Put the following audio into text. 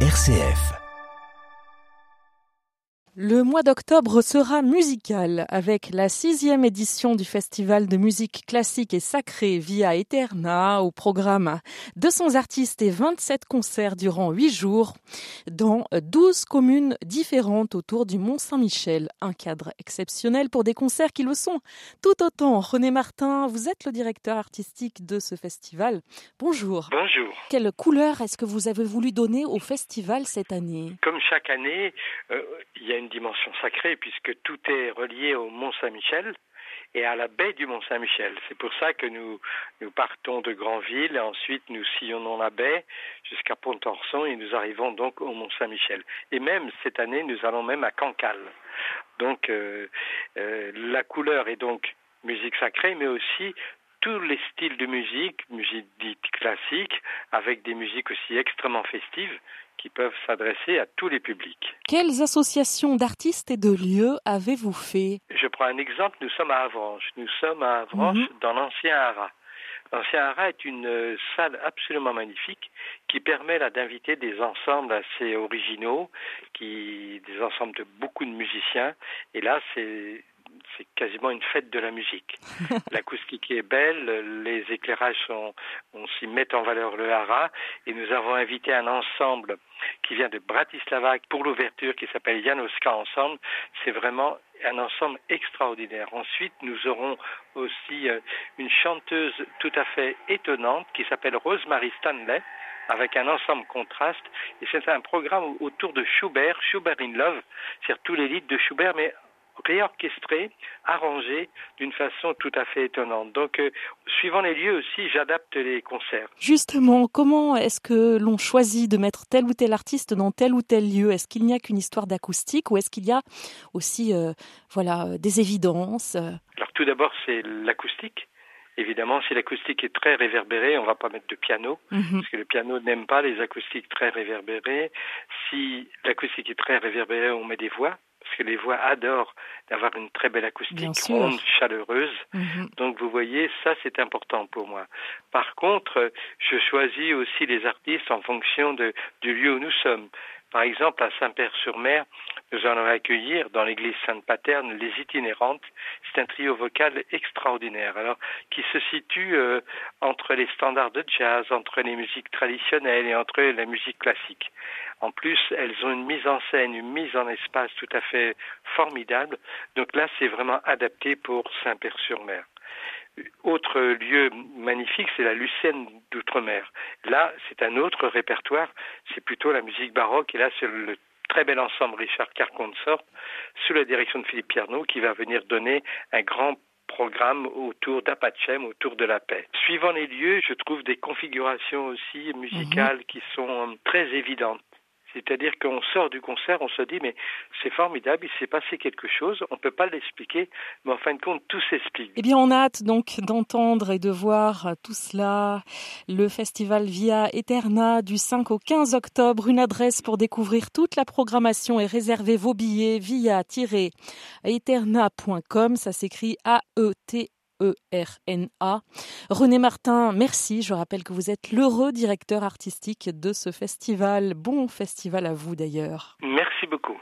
RCF. Le mois d'octobre sera musical avec la sixième édition du Festival de musique classique et sacrée via Eterna au programme 200 artistes et 27 concerts durant 8 jours dans 12 communes différentes autour du Mont Saint-Michel. Un cadre exceptionnel pour des concerts qui le sont tout autant. René Martin, vous êtes le directeur artistique de ce festival. Bonjour. Bonjour. Quelle couleur est-ce que vous avez voulu donner au festival cette année? Comme chaque année, euh, il y a une dimension sacrée puisque tout est relié au Mont Saint-Michel et à la baie du Mont Saint-Michel. C'est pour ça que nous, nous partons de Granville et ensuite nous sillonnons la baie jusqu'à Pont-Orson et nous arrivons donc au Mont Saint-Michel. Et même cette année, nous allons même à Cancale. Donc euh, euh, la couleur est donc musique sacrée, mais aussi tous les styles de musique, musique dite classique, avec des musiques aussi extrêmement festives qui peuvent s'adresser à tous les publics. Quelles associations d'artistes et de lieux avez-vous fait? Je prends un exemple, nous sommes à Avranches. Nous sommes à Avranches mhm. dans l'ancien Hara. L'ancien Hara est une euh, salle absolument magnifique qui permet là d'inviter des ensembles assez originaux, qui des ensembles de beaucoup de musiciens. Et là, c'est c'est quasiment une fête de la musique. L'acoustique est belle, les éclairages sont, on s'y met en valeur le hara, et nous avons invité un ensemble qui vient de Bratislava pour l'ouverture qui s'appelle Janoska Ensemble. C'est vraiment un ensemble extraordinaire. Ensuite, nous aurons aussi euh, une chanteuse tout à fait étonnante qui s'appelle Rosemary Stanley avec un ensemble contraste. Et c'est un programme autour de Schubert, Schubert in Love, c'est-à-dire tous les livres de Schubert, mais réorchestré, arrangé d'une façon tout à fait étonnante. Donc, euh, suivant les lieux aussi, j'adapte les concerts. Justement, comment est-ce que l'on choisit de mettre tel ou tel artiste dans tel ou tel lieu? Est-ce qu'il n'y a qu'une histoire d'acoustique ou est-ce qu'il y a aussi, euh, voilà, des évidences Alors, tout d'abord, c'est l'acoustique. Évidemment, si l'acoustique est très réverbérée, on ne va pas mettre de piano, mhm. parce que le piano n'aime pas les acoustiques très réverbérées. Si l'acoustique est très réverbérée, on met des voix, parce que les voix adorent d'avoir une très belle acoustique ronde, chaleureuse. Mhm. Donc vous voyez, ça c'est important pour moi. Par contre, je choisis aussi les artistes en fonction de, du lieu où nous sommes. Par exemple, à Saint-Père-sur-Mer, nous allons accueillir dans l'église Sainte-Paterne les itinérantes. C'est un trio vocal extraordinaire, alors qui se situe euh, entre les standards de jazz, entre les musiques traditionnelles et entre la musique classique. En plus, elles ont une mise en scène, une mise en espace tout à fait formidable. Donc là, c'est vraiment adapté pour Saint-Père-sur-Mer. Autre lieu magnifique, c'est la Lucène d'Outre-mer. Là, c'est un autre répertoire, c'est plutôt la musique baroque, et là, c'est le très bel ensemble Richard Carconsort, sous la direction de Philippe Pierno, qui va venir donner un grand programme autour d'Apachem, autour de la paix. Suivant les lieux, je trouve des configurations aussi musicales mhm. qui sont très évidentes. C'est-à-dire qu'on sort du concert, on se dit mais c'est formidable, il s'est passé quelque chose, on ne peut pas l'expliquer, mais en fin de compte tout s'explique. Eh bien on hâte donc d'entendre et de voir tout cela. Le festival Via Eterna du 5 au 15 octobre, une adresse pour découvrir toute la programmation et réserver vos billets via-eterna.com, ça s'écrit A-E-T E-R-N-A. René Martin, merci. Je rappelle que vous êtes l'heureux directeur artistique de ce festival. Bon festival à vous d'ailleurs. Merci beaucoup.